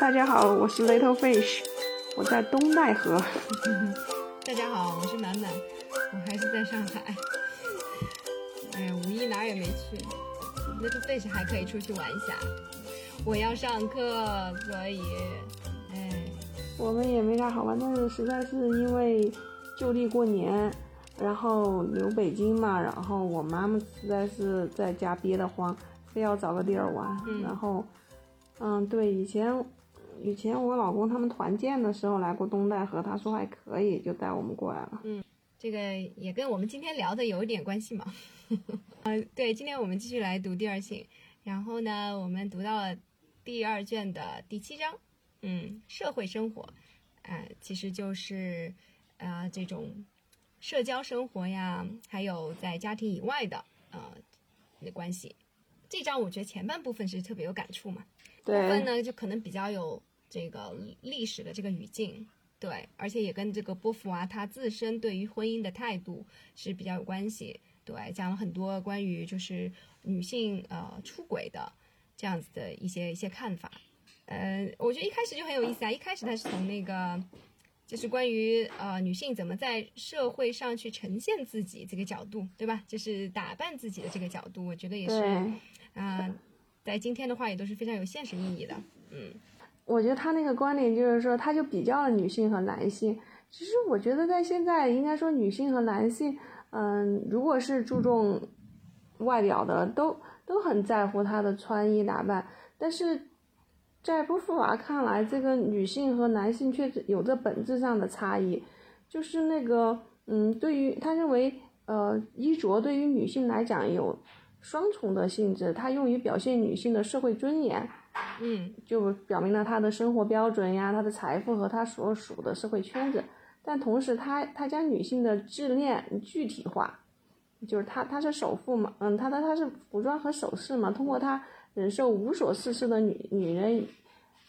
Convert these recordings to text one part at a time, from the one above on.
大家好，我是 Little Fish，我在东戴河。大家好，我是暖暖，我还是在上海。哎呀，五一哪儿也没去，Little Fish 还可以出去玩一下。我要上课，所以，哎，我们也没啥好玩，但是实在是因为就地过年，然后留北京嘛，然后我妈妈实在是在家憋得慌，非要找个地儿玩，然后，嗯，对，以前。以前我老公他们团建的时候来过东戴河，他说还可以，就带我们过来了。嗯，这个也跟我们今天聊的有一点关系嘛。嗯，对，今天我们继续来读第二性，然后呢，我们读到了第二卷的第七章，嗯，社会生活，啊，其实就是啊这种社交生活呀，还有在家庭以外的啊的关系。这章我觉得前半部分是特别有感触嘛，部分呢就可能比较有。这个历史的这个语境，对，而且也跟这个波伏娃她自身对于婚姻的态度是比较有关系，对，讲了很多关于就是女性呃出轨的这样子的一些一些看法，呃，我觉得一开始就很有意思啊，一开始他是从那个就是关于呃女性怎么在社会上去呈现自己这个角度，对吧？就是打扮自己的这个角度，我觉得也是啊，在今天的话也都是非常有现实意义的，嗯。我觉得他那个观点就是说，他就比较了女性和男性。其实我觉得在现在，应该说女性和男性，嗯，如果是注重外表的，都都很在乎她的穿衣打扮。但是在波伏娃看来，这个女性和男性却有着本质上的差异。就是那个，嗯，对于他认为，呃，衣着对于女性来讲有双重的性质，它用于表现女性的社会尊严。嗯，就表明了他的生活标准呀，他的财富和他所属的社会圈子。但同时，他他将女性的自恋具体化，就是他他是首富嘛，嗯，他的他是服装和首饰嘛，通过他忍受无所事事的女女人，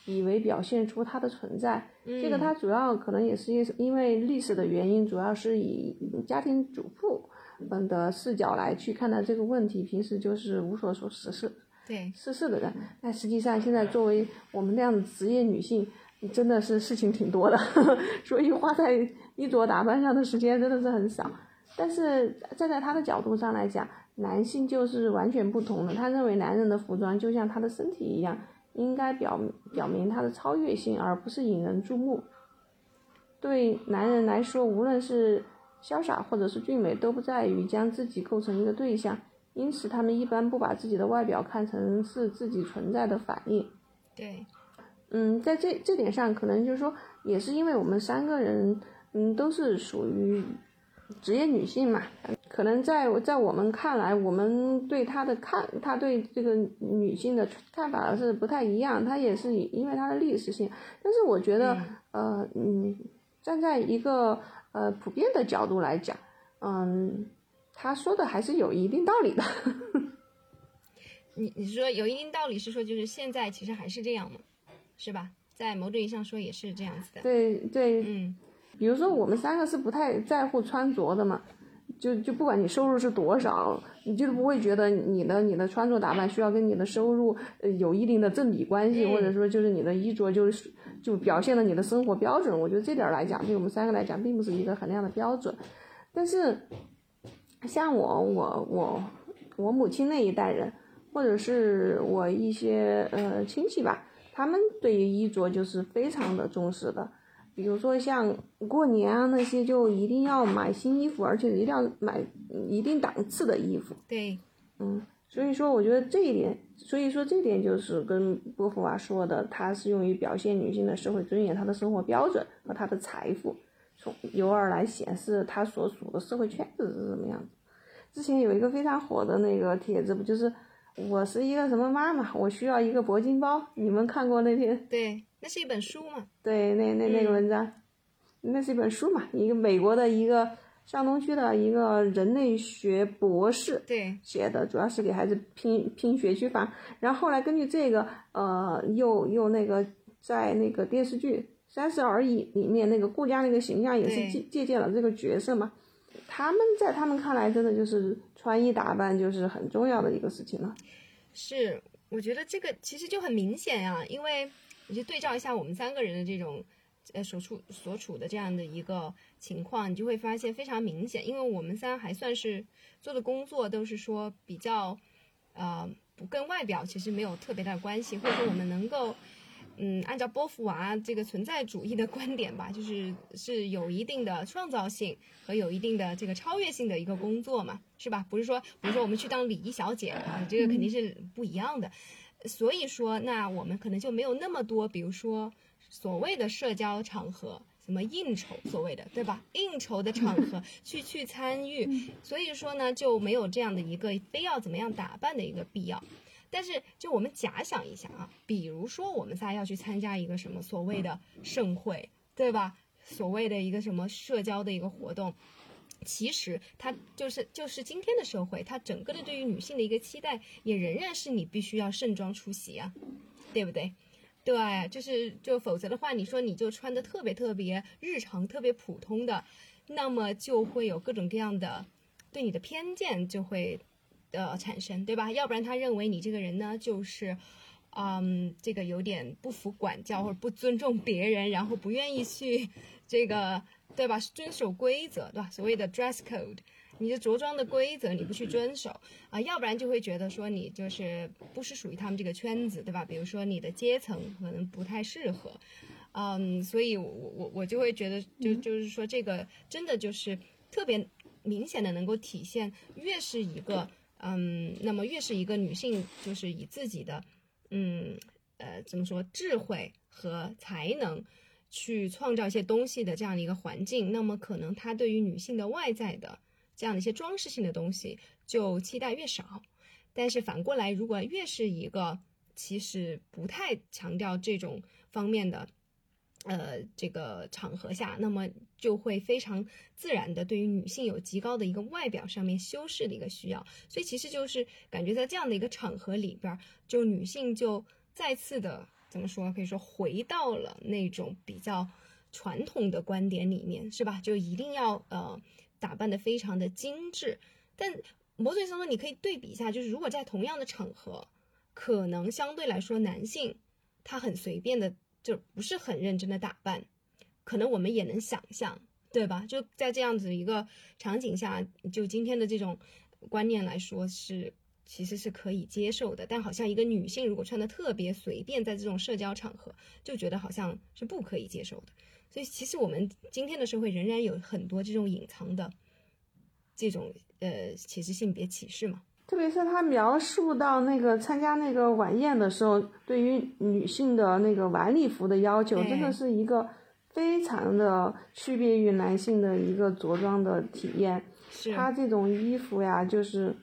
以为表现出他的存在。这个他主要可能也是因因为历史的原因，主要是以家庭主妇们的视角来去看待这个问题，平时就是无所事事。对，是是的人，但实际上现在作为我们这样的职业女性，真的是事情挺多的，所以花在衣着打扮上的时间真的是很少。但是站在他的角度上来讲，男性就是完全不同的。他认为男人的服装就像他的身体一样，应该表表明他的超越性，而不是引人注目。对男人来说，无论是潇洒或者是俊美，都不在于将自己构成一个对象。因此，他们一般不把自己的外表看成是自己存在的反应。对，嗯，在这这点上，可能就是说，也是因为我们三个人，嗯，都是属于职业女性嘛，可能在在我们看来，我们对她的看，她对这个女性的看法是不太一样。她也是因为她的历史性，但是我觉得，呃，嗯，站在一个呃普遍的角度来讲，嗯。他说的还是有一定道理的。你你说有一定道理是说，就是现在其实还是这样嘛？是吧？在某种意义上说也是这样子的。对对，嗯，比如说我们三个是不太在乎穿着的嘛，就就不管你收入是多少，你就是不会觉得你的你的穿着打扮需要跟你的收入呃有一定的正比关系，或者说就是你的衣着就是就表现了你的生活标准。我觉得这点来讲，对我们三个来讲，并不是一个衡量的标准，但是。像我我我我母亲那一代人，或者是我一些呃亲戚吧，他们对于衣着就是非常的重视的。比如说像过年啊那些，就一定要买新衣服，而且一定要买一定档次的衣服。对，嗯，所以说我觉得这一点，所以说这点就是跟波伏娃说的，它是用于表现女性的社会尊严、她的生活标准和她的财富。从由而来显示他所属的社会圈子是什么样子。之前有一个非常火的那个帖子，不就是我是一个什么妈妈，我需要一个铂金包。你们看过那篇？对，那是一本书嘛。对，那那那个文章，那是一本书嘛，一个美国的一个上东区的一个人类学博士对写的，主要是给孩子拼拼学区房。然后后来根据这个，呃，又又那个在那个电视剧。三十而已里面那个顾佳那个形象也是借借鉴了这个角色嘛，他们在他们看来真的就是穿衣打扮就是很重要的一个事情了。是，我觉得这个其实就很明显呀，因为你就对照一下我们三个人的这种，呃，所处所处的这样的一个情况，你就会发现非常明显，因为我们三还算是做的工作都是说比较，呃，不跟外表其实没有特别大的关系，或者说我们能够。嗯，按照波伏娃这个存在主义的观点吧，就是是有一定的创造性和有一定的这个超越性的一个工作嘛，是吧？不是说，比如说我们去当礼仪小姐啊，这个肯定是不一样的。所以说，那我们可能就没有那么多，比如说所谓的社交场合，什么应酬，所谓的对吧？应酬的场合 去去参与，所以说呢，就没有这样的一个非要怎么样打扮的一个必要。但是，就我们假想一下啊，比如说我们仨要去参加一个什么所谓的盛会，对吧？所谓的一个什么社交的一个活动，其实它就是就是今天的社会，它整个的对于女性的一个期待，也仍然是你必须要盛装出席啊，对不对？对，就是就否则的话，你说你就穿的特别特别日常、特别普通的，那么就会有各种各样的对你的偏见，就会。的产生，对吧？要不然他认为你这个人呢，就是，嗯，这个有点不服管教或者不尊重别人，然后不愿意去这个，对吧？遵守规则，对吧？所谓的 dress code，你的着装的规则你不去遵守啊，要不然就会觉得说你就是不是属于他们这个圈子，对吧？比如说你的阶层可能不太适合，嗯，所以我我我就会觉得，就就是说这个真的就是特别明显的能够体现，越是一个。嗯，那么越是一个女性，就是以自己的，嗯，呃，怎么说，智慧和才能去创造一些东西的这样的一个环境，那么可能她对于女性的外在的这样的一些装饰性的东西就期待越少。但是反过来，如果越是一个其实不太强调这种方面的。呃，这个场合下，那么就会非常自然的对于女性有极高的一个外表上面修饰的一个需要，所以其实就是感觉在这样的一个场合里边，就女性就再次的怎么说，可以说回到了那种比较传统的观点里面，是吧？就一定要呃打扮的非常的精致，但某种程度你可以对比一下，就是如果在同样的场合，可能相对来说男性他很随便的。就不是很认真的打扮，可能我们也能想象，对吧？就在这样子一个场景下，就今天的这种观念来说，是其实是可以接受的。但好像一个女性如果穿的特别随便，在这种社交场合，就觉得好像是不可以接受的。所以，其实我们今天的社会仍然有很多这种隐藏的这种呃，其实性别歧视嘛。特别是他描述到那个参加那个晚宴的时候，对于女性的那个晚礼服的要求，真的是一个非常的区别于男性的一个着装的体验。他这种衣服呀，就是，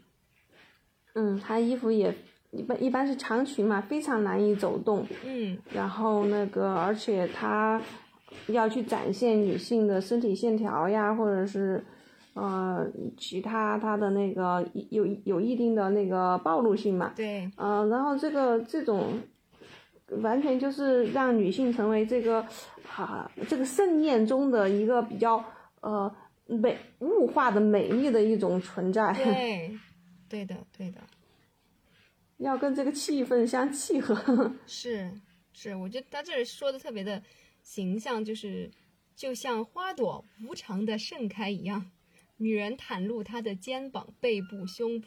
嗯，他衣服也一般一般是长裙嘛，非常难以走动。嗯。然后那个，而且他要去展现女性的身体线条呀，或者是。呃，其他它的那个有有一定的那个暴露性嘛？对。嗯，然后这个这种，完全就是让女性成为这个，哈，这个盛宴中的一个比较呃美物化的美丽的一种存在。对，对的，对的。要跟这个气氛相契合。是是，我觉得他这里说的特别的形象，就是就像花朵无常的盛开一样。女人袒露她的肩膀、背部、胸脯，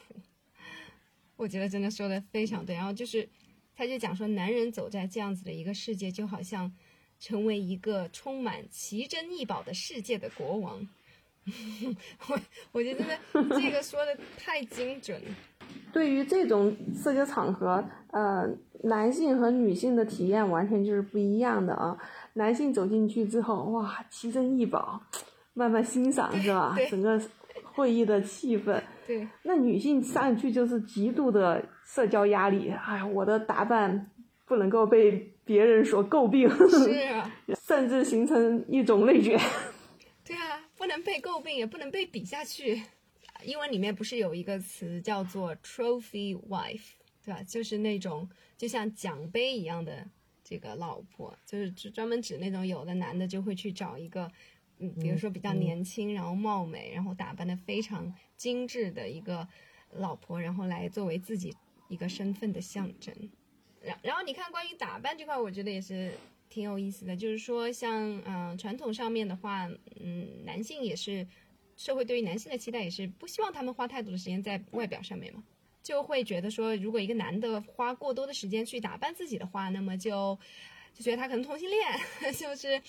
我觉得真的说的非常对。然后就是，他就讲说，男人走在这样子的一个世界，就好像成为一个充满奇珍异宝的世界的国王。我我觉得这个说的太精准了。对于这种社交场合，呃，男性和女性的体验完全就是不一样的啊。男性走进去之后，哇，奇珍异宝。慢慢欣赏是吧？整个会议的气氛。对。那女性上去就是极度的社交压力，哎呀，我的打扮不能够被别人所诟病。是啊。甚至形成一种内卷。对啊，不能被诟病，也不能被比下去。英文里面不是有一个词叫做 “trophy wife”，对吧？就是那种就像奖杯一样的这个老婆，就是专门指那种有的男的就会去找一个。嗯，比如说比较年轻，然后貌美，然后打扮的非常精致的一个老婆，然后来作为自己一个身份的象征。然然后你看关于打扮这块，我觉得也是挺有意思的，就是说像嗯、呃传统上面的话，嗯，男性也是社会对于男性的期待也是不希望他们花太多的时间在外表上面嘛，就会觉得说，如果一个男的花过多的时间去打扮自己的话，那么就就觉得他可能同性恋，就是。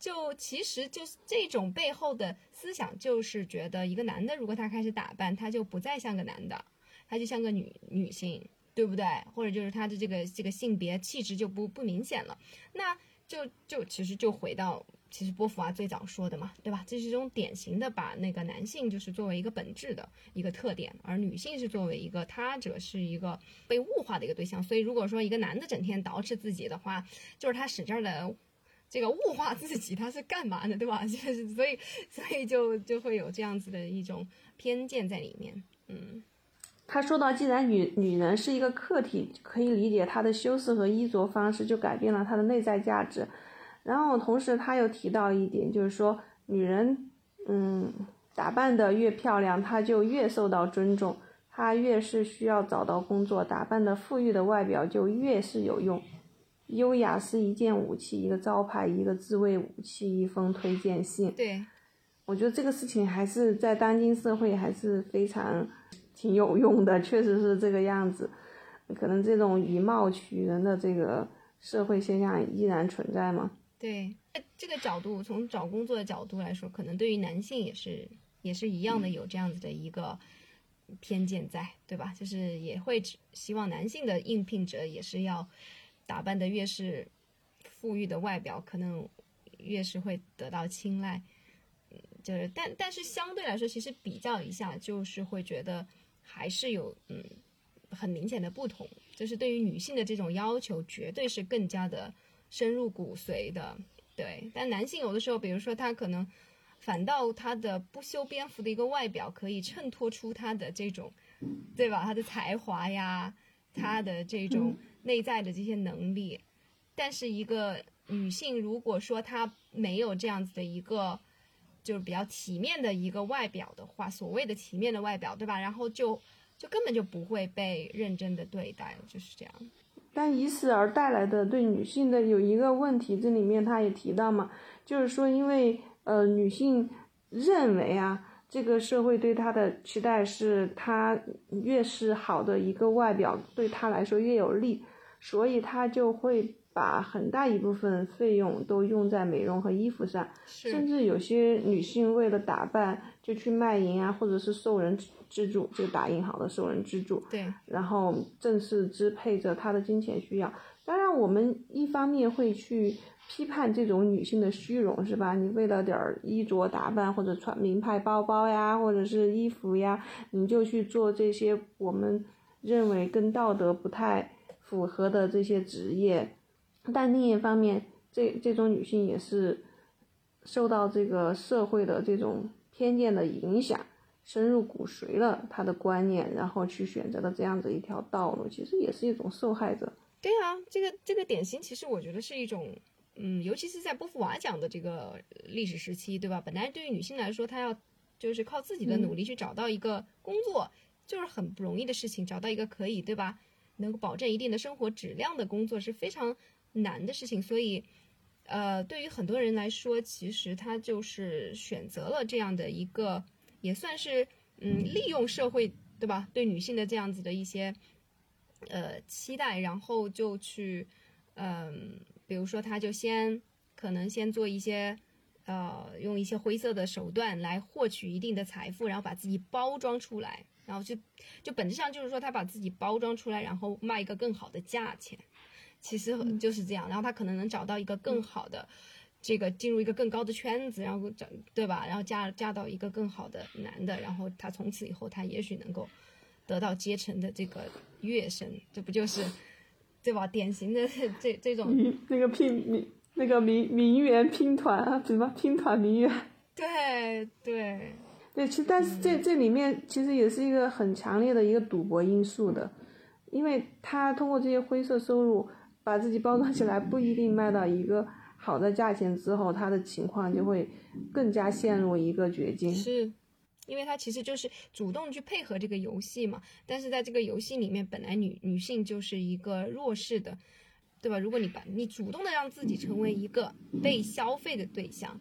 就其实就是这种背后的思想，就是觉得一个男的如果他开始打扮，他就不再像个男的，他就像个女女性，对不对？或者就是他的这个这个性别气质就不不明显了。那就就其实就回到其实波伏娃最早说的嘛，对吧？这是一种典型的把那个男性就是作为一个本质的一个特点，而女性是作为一个他者，是一个被物化的一个对象。所以如果说一个男的整天捯饬自己的话，就是他使劲的。这个物化自己，他是干嘛的？对吧？就是所以，所以就就会有这样子的一种偏见在里面。嗯，他说到，既然女女人是一个客体，可以理解她的修饰和衣着方式就改变了她的内在价值。然后同时他又提到一点，就是说女人，嗯，打扮的越漂亮，她就越受到尊重，她越是需要找到工作，打扮的富裕的外表就越是有用。优雅是一件武器，一个招牌，一个自卫武器，一封推荐信。对，我觉得这个事情还是在当今社会还是非常挺有用的，确实是这个样子。可能这种以貌取人的这个社会现象依然存在吗？对，这个角度从找工作的角度来说，可能对于男性也是也是一样的，有这样子的一个偏见在，对吧？就是也会希望男性的应聘者也是要。打扮的越是富裕的外表，可能越是会得到青睐。嗯，就是但但是相对来说，其实比较一下，就是会觉得还是有嗯很明显的不同。就是对于女性的这种要求，绝对是更加的深入骨髓的。对，但男性有的时候，比如说他可能反倒他的不修边幅的一个外表，可以衬托出他的这种，对吧？他的才华呀，他的这种。内在的这些能力，但是一个女性如果说她没有这样子的一个，就是比较体面的一个外表的话，所谓的体面的外表，对吧？然后就就根本就不会被认真的对待，就是这样。但以此而带来的对女性的有一个问题，这里面他也提到嘛，就是说因为呃女性认为啊，这个社会对她的期待是她越是好的一个外表，对她来说越有利。所以他就会把很大一部分费用都用在美容和衣服上，甚至有些女性为了打扮就去卖淫啊，或者是受人资助，就打印好的受人资助，对，然后正式支配着她的金钱需要。当然，我们一方面会去批判这种女性的虚荣，是吧？你为了点儿衣着打扮，或者穿名牌包包呀，或者是衣服呀，你就去做这些我们认为跟道德不太。符合的这些职业，但另一方面，这这种女性也是受到这个社会的这种偏见的影响，深入骨髓了她的观念，然后去选择了这样子一条道路，其实也是一种受害者。对啊，这个这个典型，其实我觉得是一种，嗯，尤其是在波伏娃讲的这个历史时期，对吧？本来对于女性来说，她要就是靠自己的努力去找到一个工作，就是很不容易的事情，找到一个可以，对吧？能够保证一定的生活质量的工作是非常难的事情，所以，呃，对于很多人来说，其实他就是选择了这样的一个，也算是嗯，利用社会对吧？对女性的这样子的一些呃期待，然后就去嗯，比如说他就先可能先做一些呃，用一些灰色的手段来获取一定的财富，然后把自己包装出来。然后就，就本质上就是说，他把自己包装出来，然后卖一个更好的价钱，其实就是这样。然后他可能能找到一个更好的，这个进入一个更高的圈子，然后找对吧？然后嫁嫁到一个更好的男的，然后他从此以后，他也许能够得到阶层的这个跃升，这不就是，对吧？典型的这这种那个拼名那个名名媛拼团啊，什么拼团名媛？对对。对，其实但是这这里面其实也是一个很强烈的一个赌博因素的，因为他通过这些灰色收入把自己包装起来，不一定卖到一个好的价钱之后，他的情况就会更加陷入一个绝境。是，因为他其实就是主动去配合这个游戏嘛。但是在这个游戏里面，本来女女性就是一个弱势的，对吧？如果你把你主动的让自己成为一个被消费的对象，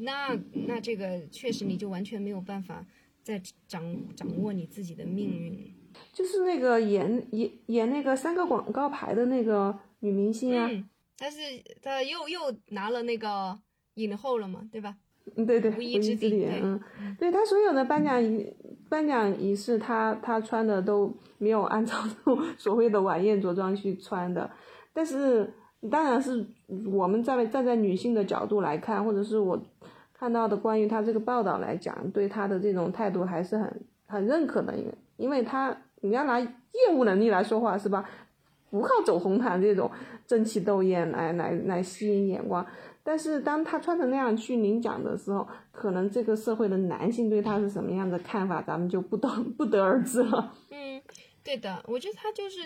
那那这个确实你就完全没有办法再掌掌握你自己的命运。就是那个演演演那个三个广告牌的那个女明星啊，嗯，但是她又又拿了那个影后了嘛，对吧？嗯，对对，无无一之地之点，对嗯，对她所有的颁奖仪颁奖仪式，她她穿的都没有按照所谓的晚宴着装去穿的，但是当然是我们在站在女性的角度来看，或者是我看到的关于他这个报道来讲，对他的这种态度还是很很认可的，因为因为他你要拿业务能力来说话是吧？不靠走红毯这种争奇斗艳来来来吸引眼光。但是当他穿成那样去领奖的时候，可能这个社会的男性对他是什么样的看法，咱们就不得不得而知了。嗯，对的，我觉得他就是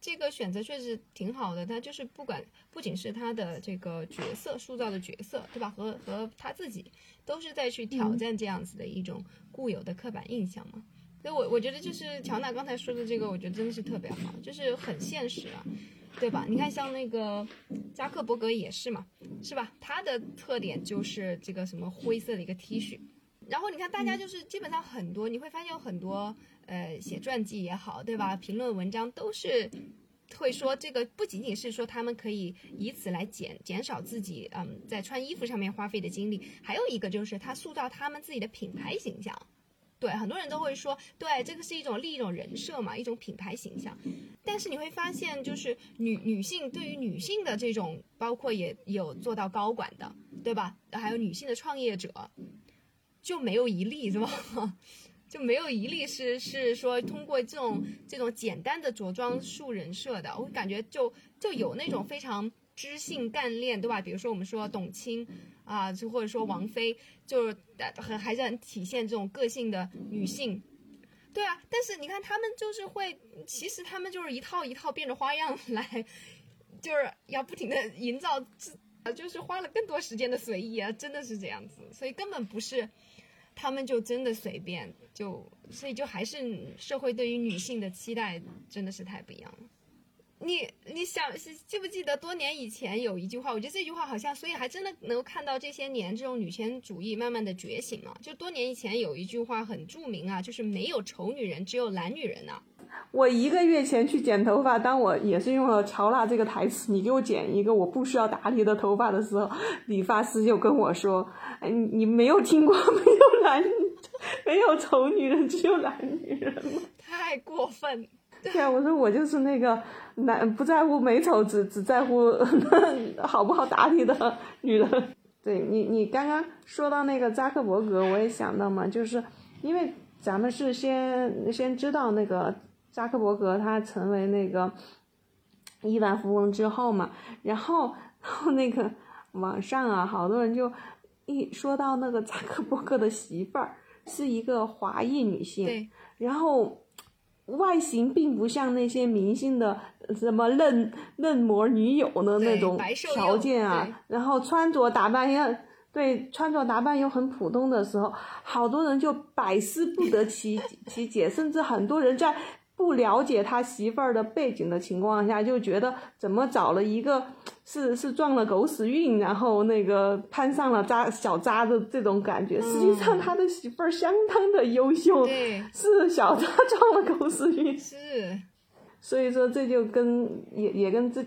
这个选择确实挺好的。他就是不管不仅是他的这个角色塑造的角色，对吧？和和他自己都是在去挑战这样子的一种固有的刻板印象嘛。所以我我觉得就是乔娜刚才说的这个，我觉得真的是特别好，就是很现实啊。对吧？你看，像那个扎克伯格也是嘛，是吧？他的特点就是这个什么灰色的一个 T 恤，然后你看大家就是基本上很多，你会发现有很多呃写传记也好，对吧？评论文章都是会说这个不仅仅是说他们可以以此来减减少自己嗯在穿衣服上面花费的精力，还有一个就是他塑造他们自己的品牌形象。对，很多人都会说，对，这个是一种立一种人设嘛，一种品牌形象。但是你会发现，就是女女性对于女性的这种，包括也有做到高管的，对吧？还有女性的创业者，就没有一例是吧？就没有一例是是说通过这种这种简单的着装树人设的。我感觉就就有那种非常知性干练，对吧？比如说我们说董卿。啊，就或者说王菲，就是很还是很体现这种个性的女性，对啊。但是你看他们就是会，其实他们就是一套一套变着花样来，就是要不停的营造，呃，就是花了更多时间的随意啊，真的是这样子。所以根本不是，他们就真的随便，就所以就还是社会对于女性的期待真的是太不一样了。你你想记不记得多年以前有一句话？我觉得这句话好像，所以还真的能够看到这些年这种女权主义慢慢的觉醒嘛。就多年以前有一句话很著名啊，就是没有丑女人，只有懒女人呐。我一个月前去剪头发，当我也是用了乔娜这个台词，你给我剪一个我不需要打理的头发的时候，理发师就跟我说：“哎，你没有听过没有懒，没有丑女人，只有懒女人吗？”太过分。对啊，我说我就是那个男不在乎美丑，只只在乎 好不好打理的 女人。对你，你刚刚说到那个扎克伯格，我也想到嘛，就是因为咱们是先先知道那个扎克伯格他成为那个亿万富翁之后嘛，然后然后那个网上啊，好多人就一说到那个扎克伯格的媳妇儿是一个华裔女性，然后。外形并不像那些明星的什么嫩嫩模女友的那种条件啊，然后穿着打扮也对，穿着打扮又很普通的时候，好多人就百思不得其其解，甚至很多人在不了解他媳妇儿的背景的情况下，就觉得怎么找了一个。是是撞了狗屎运，然后那个攀上了渣小渣的这种感觉。实际上他的媳妇儿相当的优秀，是小渣撞了狗屎运。是，所以说这就跟也也跟这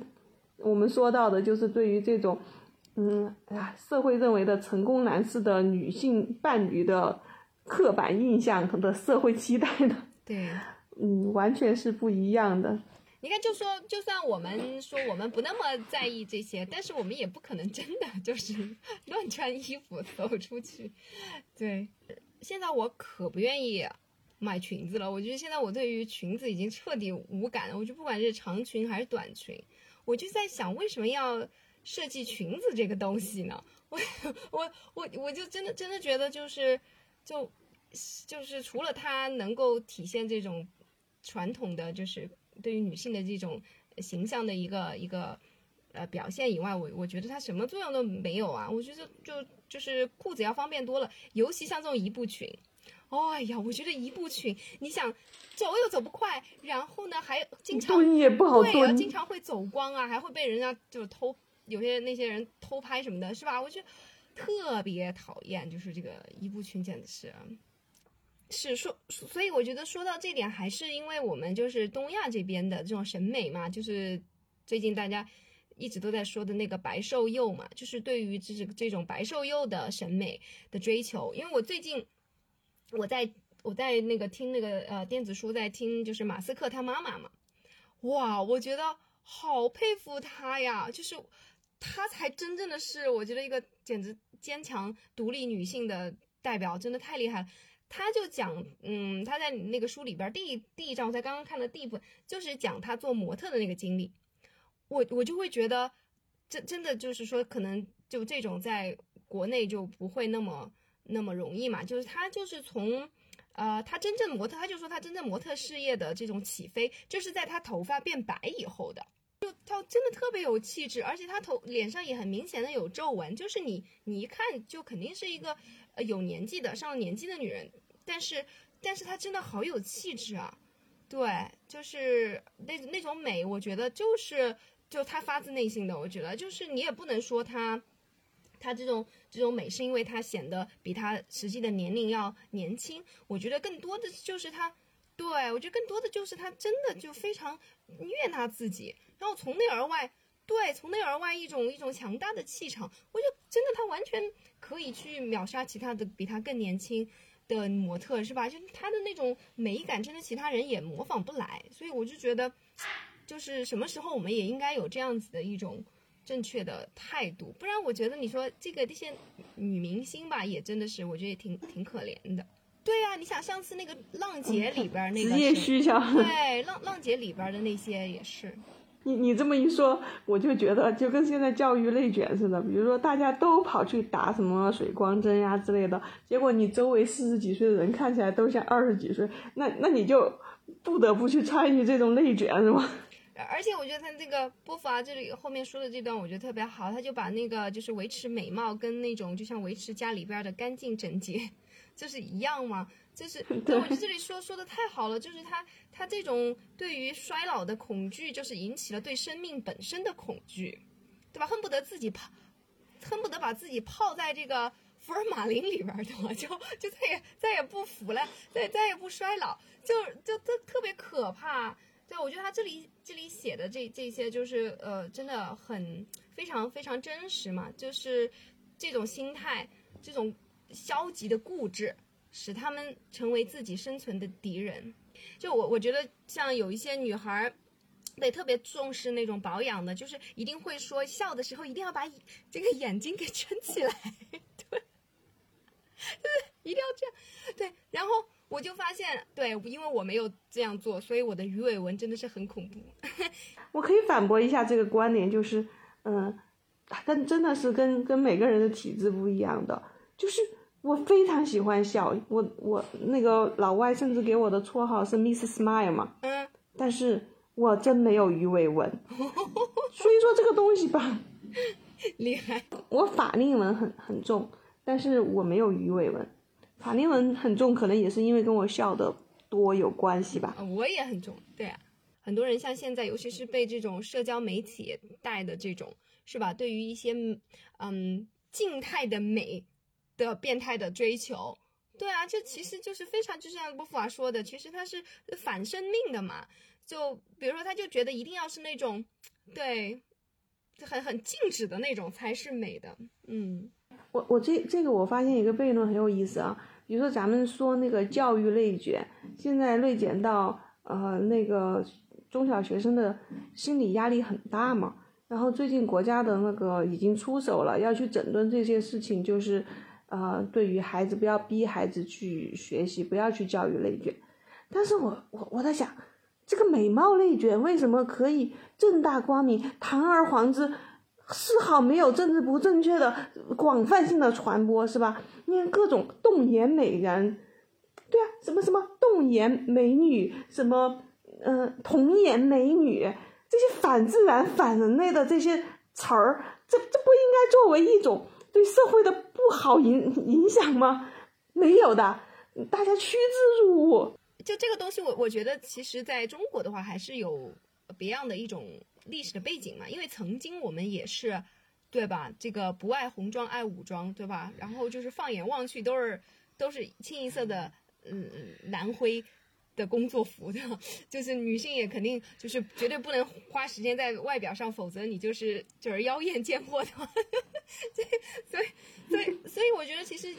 我们说到的，就是对于这种嗯啊社会认为的成功男士的女性伴侣的刻板印象的社会期待的，对，嗯，完全是不一样的。你看，就说就算我们说我们不那么在意这些，但是我们也不可能真的就是 乱穿衣服走出去。对，现在我可不愿意买裙子了。我觉得现在我对于裙子已经彻底无感了。我就不管是长裙还是短裙，我就在想，为什么要设计裙子这个东西呢？我我我我就真的真的觉得就是就就是除了它能够体现这种传统的就是。对于女性的这种形象的一个一个呃表现以外，我我觉得它什么作用都没有啊！我觉得就就是裤子要方便多了，尤其像这种一步裙，哎呀，我觉得一步裙，你想走又走不快，然后呢还经常蹲也不好对啊，蹲，经常会走光啊，还会被人家就是偷，有些那些人偷拍什么的，是吧？我觉得特别讨厌，就是这个一步裙简直是。是说，所以我觉得说到这点，还是因为我们就是东亚这边的这种审美嘛，就是最近大家一直都在说的那个白瘦幼嘛，就是对于这这种白瘦幼的审美的追求。因为我最近我在我在那个听那个呃电子书，在听就是马斯克他妈妈嘛，哇，我觉得好佩服他呀，就是他才真正的是我觉得一个简直坚强独立女性的代表，真的太厉害了。他就讲，嗯，他在那个书里边第一第一章，我才刚刚看的第一部分，就是讲他做模特的那个经历。我我就会觉得，真真的就是说，可能就这种在国内就不会那么那么容易嘛。就是他就是从，呃，他真正模特，他就说他真正模特事业的这种起飞，就是在他头发变白以后的。就他真的特别有气质，而且他头脸上也很明显的有皱纹，就是你你一看就肯定是一个呃有年纪的上了年纪的女人。但是，但是她真的好有气质啊，对，就是那那种美，我觉得就是就她发自内心的，我觉得就是你也不能说她，她这种这种美是因为她显得比她实际的年龄要年轻，我觉得更多的就是她，对我觉得更多的就是她真的就非常虐他自己，然后从内而外，对，从内而外一种一种强大的气场，我觉得真的她完全可以去秒杀其他的比她更年轻。的模特是吧？就她的那种美感，真的其他人也模仿不来。所以我就觉得，就是什么时候我们也应该有这样子的一种正确的态度，不然我觉得你说这个这些女明星吧，也真的是我觉得也挺挺可怜的。对呀、你想上次那个浪姐里边那个职业是需求。对浪浪姐里边的那些也是，你你这么一说，我就觉得就跟现在教育内卷似的。比如说，大家都跑去打什么水光针呀之类的，结果你周围四十几岁的人看起来都像二十几岁，那那你就不得不去参与这种内卷，是吗？而且我觉得他这个波伏娃这里后面说的这段，我觉得特别好，他就把那个就是维持美貌跟那种就像维持家里边的干净整洁，就是一样嘛。就是 对我觉得这里说说的太好了，就是他他这种对于衰老的恐惧，就是引起了对生命本身的恐惧，对吧？恨不得自己泡，恨不得把自己泡在这个福尔马林里边儿，对吧？就就再也再也不腐了，再再也不衰老，就就特特别可怕。对，我觉得他这里这里写的这这些就是呃，真的很非常非常真实嘛，就是这种心态，这种消极的固执，使他们成为自己生存的敌人。就我我觉得像有一些女孩儿。对，特别重视那种保养的，就是一定会说笑的时候一定要把这个眼睛给撑起来，对，就是一定要这样，对。然后我就发现，对，因为我没有这样做，所以我的鱼尾纹真的是很恐怖。我可以反驳一下这个观点，就是，嗯、跟真的是跟跟每个人的体质不一样的。就是我非常喜欢笑，我我那个老外甚至给我的绰号是 Miss Smile 嘛，嗯，但是我真没有鱼尾纹，所以说这个东西吧，厉害。我法令纹很很重，但是我没有鱼尾纹。法令纹很重，可能也是因为跟我笑的多有关系吧。啊我也很重，对啊，很多人像现在，尤其是被这种社交媒体带的这种，是吧？对于一些嗯静态的美的变态的追求，对啊，这其实就是非常，就像波伏娃说的，其实它是反生命的嘛。就比如说，他就觉得一定要是那种，对，很很静止的那种才是美的，嗯。我我这这个我发现一个悖论很有意思啊，比如说咱们说那个教育内卷，现在内卷到呃那个中小学生的心理压力很大嘛，然后最近国家的那个已经出手了，要去整顿这些事情，就是呃对于孩子不要逼孩子去学习，不要去教育内卷，但是我我我在想，这个美貌内卷为什么可以正大光明、堂而皇之？丝毫没有政治不正确的广泛性的传播，是吧？你看各种冻颜美人，对啊，什么什么冻颜美女，什么呃童颜美女，这些反自然、反人类的这些词儿，这这不应该作为一种对社会的不好影影响吗？没有的，大家趋之若鹜。就这个东西，我我觉得其实在中国的话，还是有别样的一种历史的背景嘛。因为曾经我们也是，对吧？这个不爱红装爱武装，对吧？然后就是放眼望去都是都是清一色的嗯蓝灰的工作服的，就是女性也肯定就是绝对不能花时间在外表上，否则你就是就是妖艳贱货的。所以所以所以所以我觉得其实。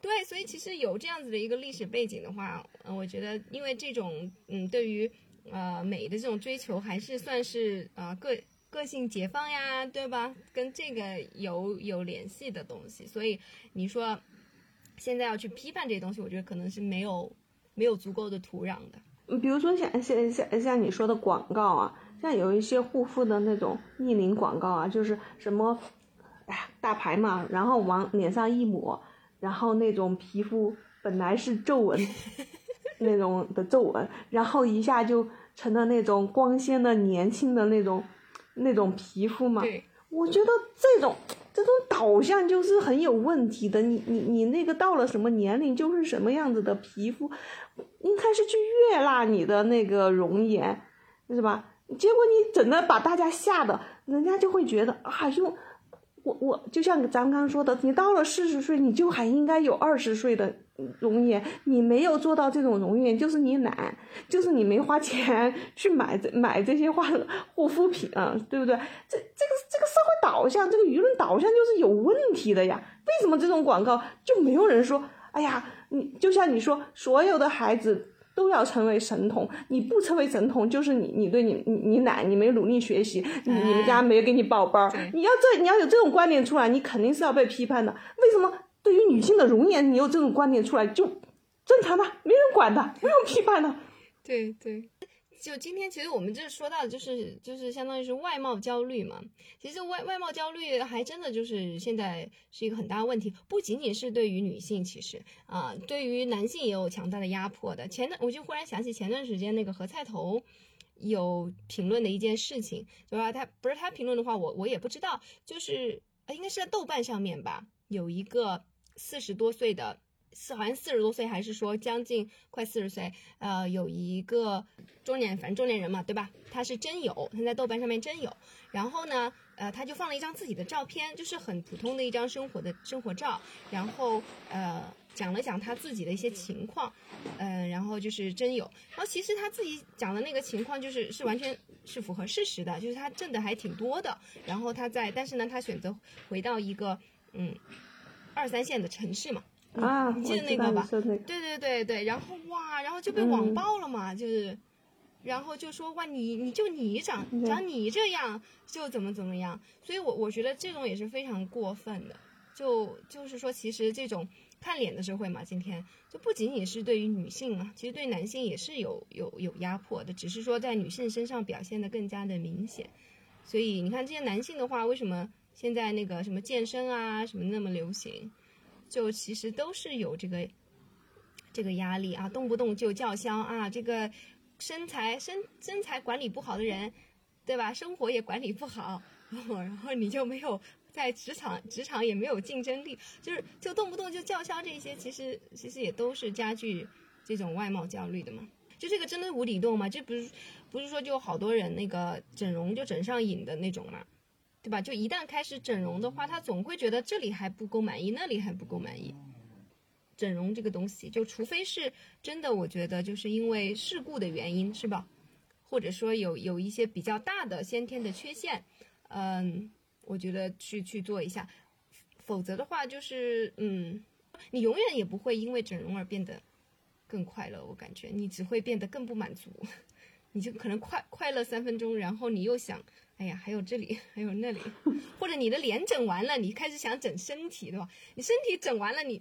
对，所以其实有这样子的一个历史背景的话，嗯，我觉得因为这种嗯，对于呃美的这种追求，还是算是呃个个性解放呀，对吧？跟这个有有联系的东西，所以你说现在要去批判这些东西，我觉得可能是没有没有足够的土壤的。嗯，比如说像像像像你说的广告啊，像有一些护肤的那种逆龄广告啊，就是什么，哎呀大牌嘛，然后往脸上一抹。然后那种皮肤本来是皱纹，那种的皱纹，然后一下就成了那种光鲜的、年轻的那种，那种皮肤嘛。我觉得这种这种导向就是很有问题的。你你你那个到了什么年龄就是什么样子的皮肤，应该是去悦纳你的那个容颜，是吧？结果你整的把大家吓的，人家就会觉得啊用。我我就像咱刚刚说的，你到了四十岁，你就还应该有二十岁的容颜。你没有做到这种容颜，就是你懒，就是你没花钱去买这买这些化护肤品啊，对不对？这这个这个社会导向，这个舆论导向就是有问题的呀。为什么这种广告就没有人说？哎呀，你就像你说，所有的孩子。都要成为神童，你不成为神童，就是你，你对你，你你懒，你没努力学习，你你们家没给你报班儿，你要这，你要有这种观点出来，你肯定是要被批判的。为什么对于女性的容颜，你有这种观点出来就正常的，没人管的，不用批判的。对对。就今天，其实我们这说到的就是就是相当于是外貌焦虑嘛。其实外外貌焦虑还真的就是现在是一个很大的问题，不仅仅是对于女性，其实啊，对于男性也有强大的压迫的。前段我就忽然想起前段时间那个何菜头有评论的一件事情，对吧？他不是他评论的话，我我也不知道，就是应该是在豆瓣上面吧，有一个四十多岁的。四好像四十多岁，还是说将近快四十岁？呃，有一个中年，反正中年人嘛，对吧？他是真有，他在豆瓣上面真有。然后呢，呃，他就放了一张自己的照片，就是很普通的一张生活的生活照。然后呃，讲了讲他自己的一些情况，嗯，然后就是真有。然后其实他自己讲的那个情况，就是是完全是符合事实的，就是他挣的还挺多的。然后他在，但是呢，他选择回到一个嗯二三线的城市嘛。啊，你记得那个吧？对对对对，然后哇，然后就被网暴了嘛，就是，然后就说哇，你你就你长长你这样就怎么怎么样，所以我我觉得这种也是非常过分的，就就是说其实这种看脸的社会嘛，今天就不仅仅是对于女性嘛，其实对男性也是有有有压迫的，只是说在女性身上表现的更加的明显，所以你看这些男性的话，为什么现在那个什么健身啊什么那么流行？就其实都是有这个这个压力啊，动不动就叫嚣啊，这个身材身身材管理不好的人，对吧？生活也管理不好，然后你就没有在职场职场也没有竞争力，就是就动不动就叫嚣这些，其实其实也都是加剧这种外貌焦虑的嘛。就这个真的无底洞吗？这不是不是说就好多人那个整容就整上瘾的那种嘛？对吧？就一旦开始整容的话，他总会觉得这里还不够满意，那里还不够满意。整容这个东西，就除非是真的，我觉得就是因为事故的原因，是吧？或者说有有一些比较大的先天的缺陷，嗯，我觉得去去做一下。否则的话，就是嗯，你永远也不会因为整容而变得更快乐。我感觉你只会变得更不满足，你就可能快快乐三分钟，然后你又想。哎呀，还有这里，还有那里，或者你的脸整完了，你开始想整身体，对吧？你身体整完了，你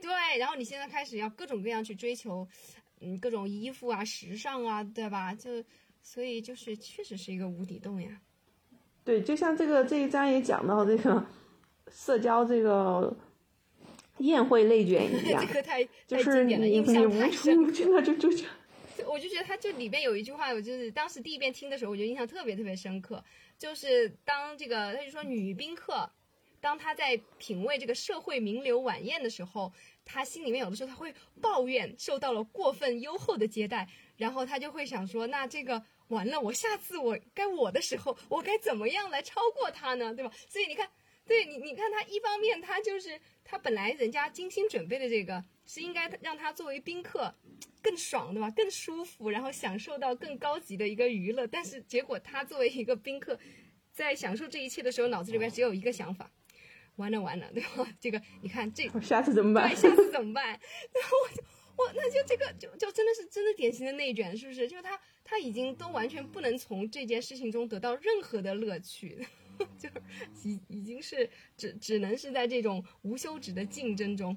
对，然后你现在开始要各种各样去追求，嗯，各种衣服啊、时尚啊，对吧？就所以就是确实是一个无底洞呀。对，就像这个这一章也讲到这个社交这个宴会内卷一样，这个太就是你你无处无去那就就。我就觉得他就里边有一句话，我就是当时第一遍听的时候，我就印象特别特别深刻。就是当这个他就说女宾客，当她在品味这个社会名流晚宴的时候，他心里面有的时候他会抱怨受到了过分优厚的接待，然后他就会想说，那这个完了，我下次我该我的时候，我该怎么样来超过他呢？对吧？所以你看，对你，你看他一方面他就是他本来人家精心准备的这个是应该让他作为宾客更爽，对吧？更舒服，然后享受到更高级的一个娱乐，但是结果他作为一个宾客，在享受这一切的时候，脑子里边只有一个想法。完了完了，对吧？这个你看，这 下次怎么办？对，下次怎么办？然后我就我那就这个就就真的是真的典型的内卷，是不是？就是他他已经都完全不能从这件事情中得到任何的乐趣，就是已已经是只只能是在这种无休止的竞争中。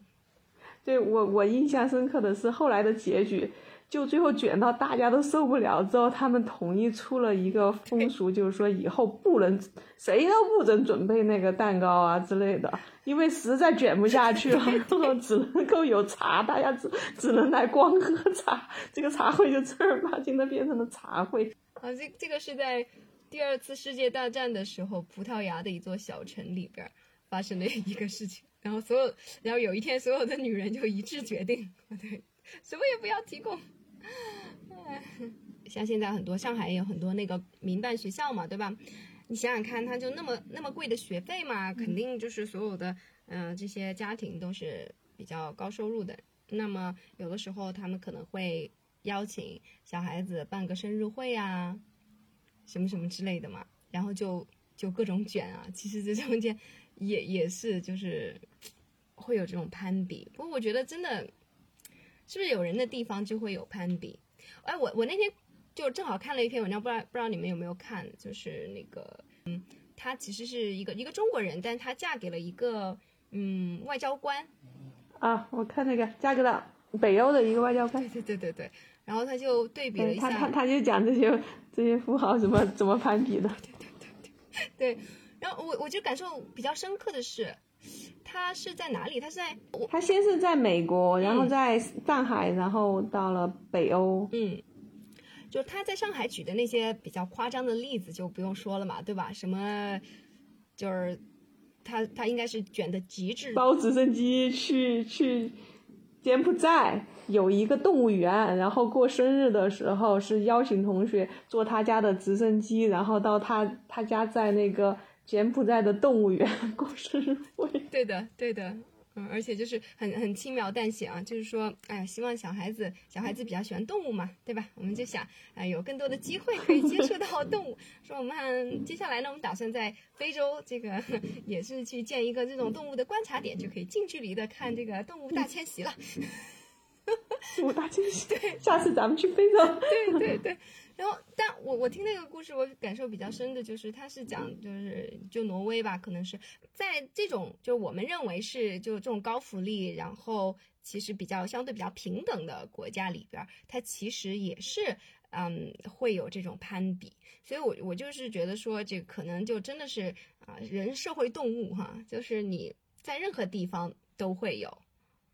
对我我印象深刻的是后来的结局。就最后卷到大家都受不了之后，他们统一出了一个风俗，就是说以后不能谁都不准准备那个蛋糕啊之类的，因为实在卷不下去了，最后只能够有茶，大家只只能来光喝茶，这个茶会就正儿八经的变成了茶会。啊，这这个是在第二次世界大战的时候，葡萄牙的一座小城里边发生的一个事情，然后所有，然后有一天，所有的女人就一致决定，对，什么也不要提供。像现在很多上海也有很多那个民办学校嘛，对吧？你想想看，他就那么那么贵的学费嘛，肯定就是所有的嗯这些家庭都是比较高收入的。那么有的时候他们可能会邀请小孩子办个生日会啊，什么什么之类的嘛，然后就就各种卷啊。其实这中间也也是就是会有这种攀比。不过我觉得真的。是不是有人的地方就会有攀比？哎，我我那天就正好看了一篇文章，不知道不知道你们有没有看？就是那个，嗯，她其实是一个一个中国人，但她嫁给了一个嗯外交官。啊，我看那个嫁给了北欧的一个外交官。对对对对。然后他就对比了一下，他他他就讲这些这些富豪怎么怎么攀比的。对对对对。对，然后我我就感受比较深刻的是。他是在哪里？他是在他先是在美国，然后在上海，然后到了北欧。嗯，就他在上海举的那些比较夸张的例子就不用说了嘛，对吧？什么就是他他应该是卷的极致，包直升机去去柬埔寨有一个动物园，然后过生日的时候是邀请同学坐他家的直升机，然后到他他家在那个。柬埔寨的动物园过生日会，对的，对的，嗯，而且就是很很轻描淡写啊，就是说，哎呀，希望小孩子小孩子比较喜欢动物嘛，对吧？我们就想，哎，有更多的机会可以接触到动物。说我们接下来呢，我们打算在非洲这个也是去建一个这种动物的观察点，就可以近距离的看这个动物大迁徙了。动物大迁徙，对，下次咱们去非洲。对对对。然后，但我我听那个故事，我感受比较深的就是，他是讲就是就挪威吧，可能是在这种就我们认为是就这种高福利，然后其实比较相对比较平等的国家里边，它其实也是嗯会有这种攀比。所以我我就是觉得说，这可能就真的是啊人社会动物哈，就是你在任何地方都会有，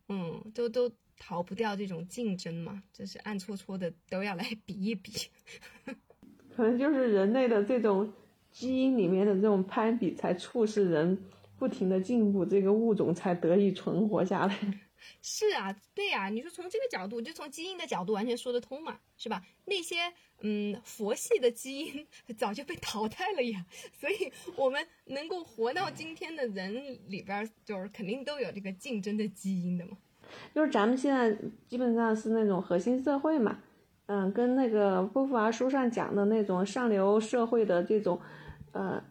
嗯，都都。逃不掉这种竞争嘛，就是暗搓搓的都要来比一比。可能就是人类的这种基因里面的这种攀比，才促使人不停的进步，这个物种才得以存活下来。是啊，对呀，你说从这个角度，就从基因的角度完全说得通嘛，是吧？那些嗯佛系的基因早就被淘汰了呀，所以我们能够活到今天的人里边，就是肯定都有这个竞争的基因的嘛。就是咱们现在基本上是那种核心社会嘛，嗯，跟那个波伏娃书上讲的那种上流社会的这种，呃，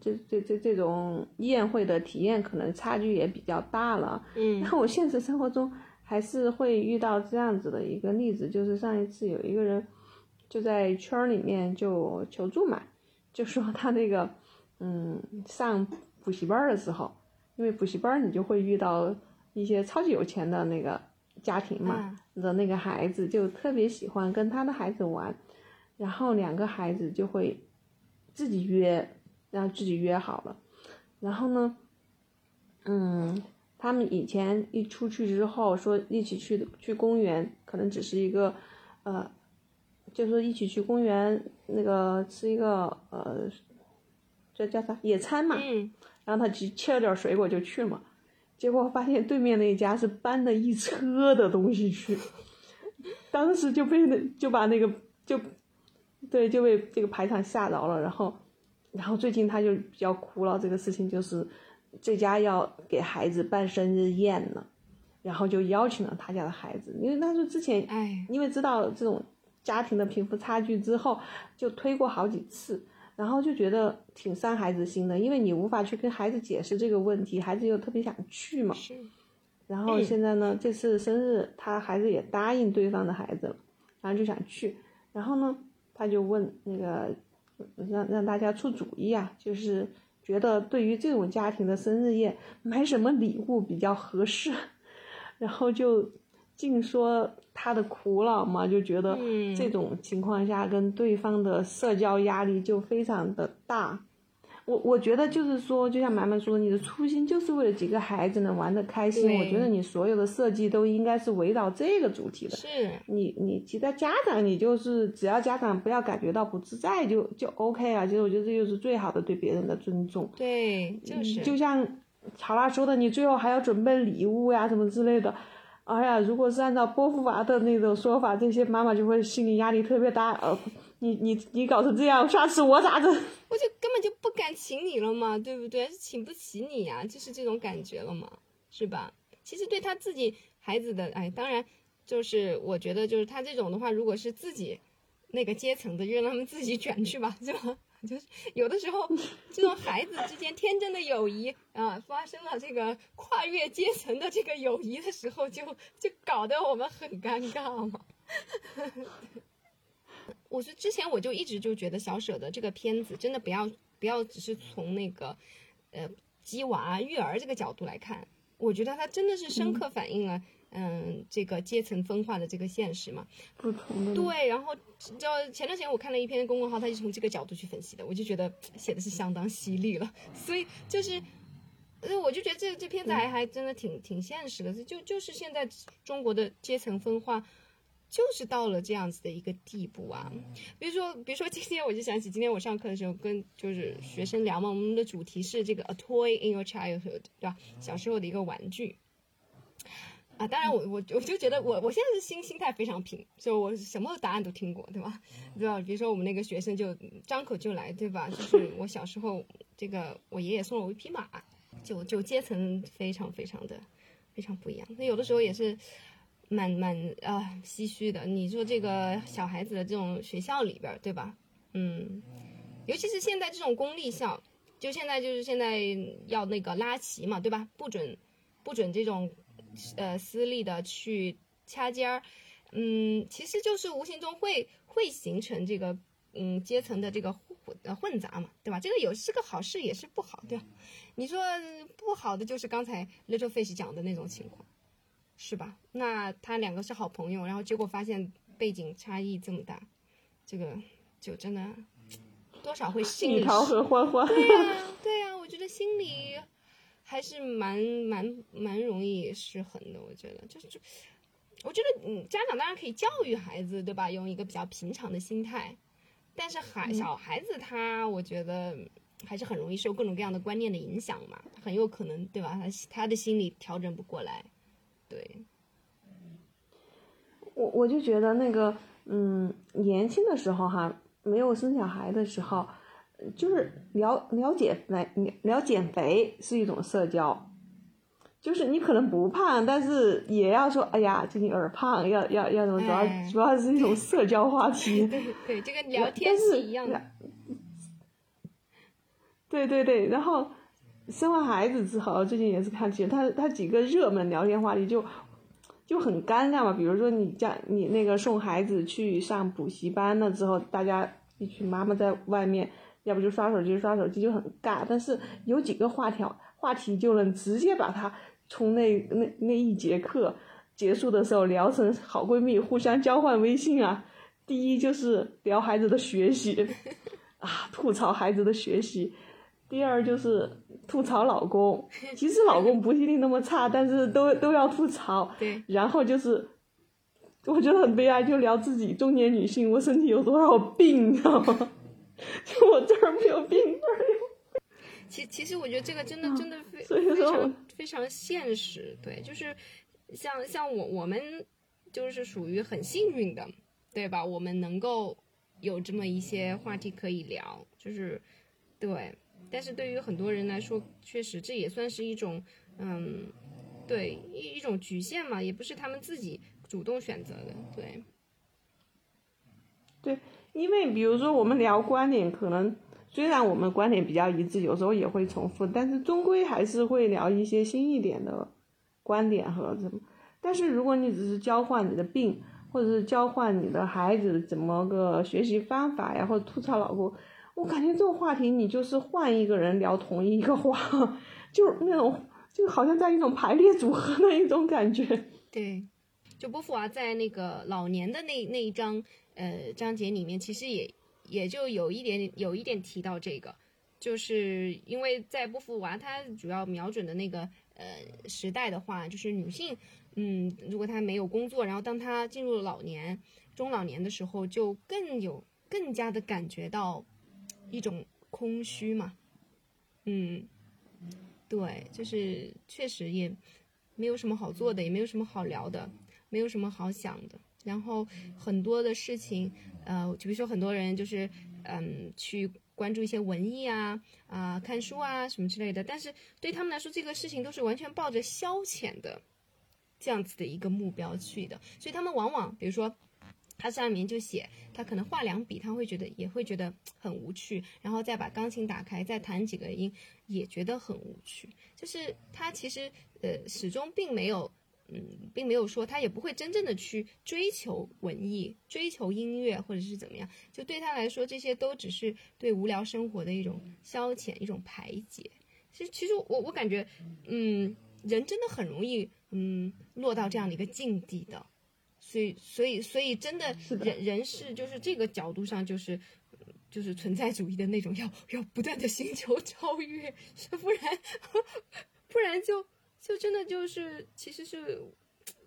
这这这这种宴会的体验可能差距也比较大了。嗯，那我现实生活中还是会遇到这样子的一个例子，就是上一次有一个人就在圈里面就求助嘛，就说他那个嗯上补习班的时候，因为补习班你就会遇到。一些超级有钱的那个家庭嘛的那个孩子就特别喜欢跟他的孩子玩，然后两个孩子就会自己约，然后自己约好了，然后呢，嗯，他们以前一出去之后说一起去去公园，可能只是一个，呃，就说一起去公园那个吃一个呃，这叫啥野餐嘛，然后他去切了点水果就去嘛。结果发现对面那家是搬了一车的东西去，当时就被那就把那个就，对就被这个排场吓着了，然后，然后最近他就比较苦恼这个事情，就是这家要给孩子办生日宴了，然后就邀请了他家的孩子，因为他说之前哎，因为知道这种家庭的贫富差距之后，就推过好几次，然后就觉得挺伤孩子心的，因为你无法去跟孩子解释这个问题，孩子又特别想去嘛。是，然后现在呢，这次生日他孩子也答应对方的孩子了，然后就想去，然后呢，他就问那个让让大家出主意啊，就是觉得对于这种家庭的生日宴买什么礼物比较合适，然后就净说他的苦恼嘛，就觉得嗯这种情况下跟对方的社交压力就非常的大。我我觉得就是说，就像满满说的，你的初心就是为了几个孩子能玩得开心。我觉得你所有的设计都应该是围绕这个主题的。是，你你其他家长，你就是只要家长不要感觉到不自在就就 OK 啊。其实我觉得这就是最好的对别人的尊重。对，就是，就像乔拉说的，你最后还要准备礼物呀什么之类的。哎呀，如果是按照波伏娃的那种说法，这些妈妈就会心理压力特别大。呃，你你你搞成这样，下次我咋整？我就根本就不敢请你了嘛，对不对？请不起你呀、就是这种感觉了嘛，是吧？其实对他自己孩子的，哎，当然就是我觉得就是他这种的话，如果是自己那个阶层的，就让他们自己卷去吧，是吧？就是有的时候这种孩子之间天真的友谊啊，发生了这个跨越阶层的这个友谊的时候就，就搞得我们很尴尬嘛。我是之前我就一直就觉得小舍的这个片子真的不要不要只是从那个呃鸡娃育儿这个角度来看，我觉得它真的是深刻反映了嗯这个阶层分化的这个现实嘛。不同的对，然后就前段时间我看了一篇公众号，他就从这个角度去分析的，我就觉得写的是相当犀利了。所以就是，呃，我就觉得这这片子还还真的挺挺现实的，就就是现在中国的阶层分化。就是到了这样子的一个地步啊，比如说，比如说今天我就想起今天我上课的时候跟就是学生聊嘛，我们的主题是这个 a toy in your childhood，对吧？小时候的一个玩具。啊，当然我我我就觉得我我现在是心心态非常平，就我什么答案都听过，对吧？对吧？比如说我们那个学生就张口就来，对吧？就是我小时候这个我爷爷送了我一匹马，就就阶层非常非常的非常不一样。那有的时候也是蛮蛮啊唏嘘的。你说这个小孩子的这种学校里边，对吧？嗯，尤其是现在这种公立校，就现在就是现在要那个拉齐嘛，对吧？不准不准这种呃私立的去掐尖儿，嗯，其实就是无形中会会形成这个嗯阶层的这个混呃混杂嘛，对吧？这个有是个好事，也是不好，对吧？你说不好的就是刚才 Little Fish 讲的那种情况，是吧？那他两个是好朋友，然后结果发现背景差异这么大，这个就真的多少会心里蜜桃和欢欢。对呀、对呀、我觉得心里还是蛮蛮蛮容易失衡的。我觉得就是，我觉得嗯，家长当然可以教育孩子，对吧？用一个比较平常的心态，但是孩小孩子他，我觉得还是很容易受各种各样的观念的影响嘛，很有可能，对吧？他他的心理调整不过来，对，我我就觉得那个，嗯，年轻的时候哈，没有生小孩的时候，呃就是了了解肥，聊减肥是一种社交，就是你可能不胖，但是也要说，哎呀，最近有点胖，要要要怎么，主要哎主要是一种社交话题。对对，这个聊天是是一样的，对对对，然后生完孩子之后，最近也是看见他他几个热门聊天话题就就很尴尬嘛。比如说你家你那个送孩子去上补习班了之后，大家一群妈妈在外面，要不就刷手机刷手机就很尬。但是有几个话条话题就能直接把它从那那那一节课结束的时候聊成好闺蜜，互相交换微信啊。第一就是聊孩子的学习啊，吐槽孩子的学习。第二就是吐槽老公，其实老公不一定那么差，但是都都要吐槽。对，然后就是，我觉得很悲哀，就聊自己中年女性，我身体有多少病，你知道吗？就我这儿没有病，那儿有。其其实我觉得这个真的真的非非常非常现实。对，就是像像我我们就是属于很幸运的，对吧？我们能够有这么一些话题可以聊，就是对。但是对于很多人来说，确实这也算是一种，嗯，对一一种局限嘛，也不是他们自己主动选择的，对。对，因为比如说我们聊观点，可能虽然我们观点比较一致，有时候也会重复，但是终归还是会聊一些新一点的观点和什么。但是如果你只是交换你的病，或者是交换你的孩子怎么个学习方法呀，或者吐槽老公。我感觉这种话题，你就是换一个人聊同一个话，就是那种，就好像在一种排列组合的一种感觉。对，就波伏娃在那个老年的那那一章呃章节里面，其实也也就有一点有一点提到这个，就是因为在波伏娃他主要瞄准的那个呃时代的话，就是女性，嗯，如果她没有工作，然后当她进入老年中老年的时候，就更有更加的感觉到。一种空虚嘛，嗯，对，就是确实也没有什么好做的，也没有什么好聊的，没有什么好想的。然后很多的事情，呃，就比如说很多人就是嗯去关注一些文艺啊啊看书啊什么之类的，但是对他们来说，这个事情都是完全抱着消遣的这样子的一个目标去的，所以他们往往比如说。他上面就写，他可能画两笔，他会觉得也会觉得很无趣，然后再把钢琴打开，再弹几个音，也觉得很无趣。就是他其实呃始终并没有，嗯，并没有说他也不会真正的去追求文艺、追求音乐或者是怎么样。就对他来说，这些都只是对无聊生活的一种消遣、一种排解。其实，其实我我感觉，嗯，人真的很容易，嗯，落到这样的一个境地的。所以，所以，所以，真的，人人是就是这个角度上，就是，就是存在主义的那种，要要不断的寻求超越，不然，不然就就真的就是，其实是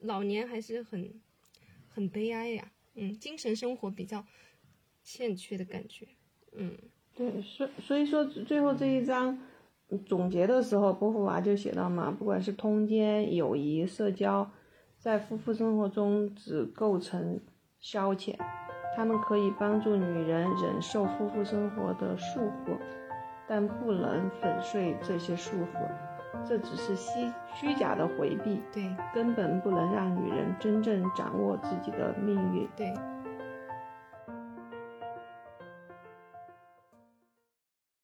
老年还是很很悲哀呀，嗯，精神生活比较欠缺的感觉，嗯，对，所所以说最后这一章总结的时候，波伏娃就写到嘛，不管是通奸、友谊、社交。在夫妇生活中只构成消遣，他们可以帮助女人忍受夫妇生活的束缚，但不能粉碎这些束缚。这只是虚虚假的回避，对，根本不能让女人真正掌握自己的命运。对。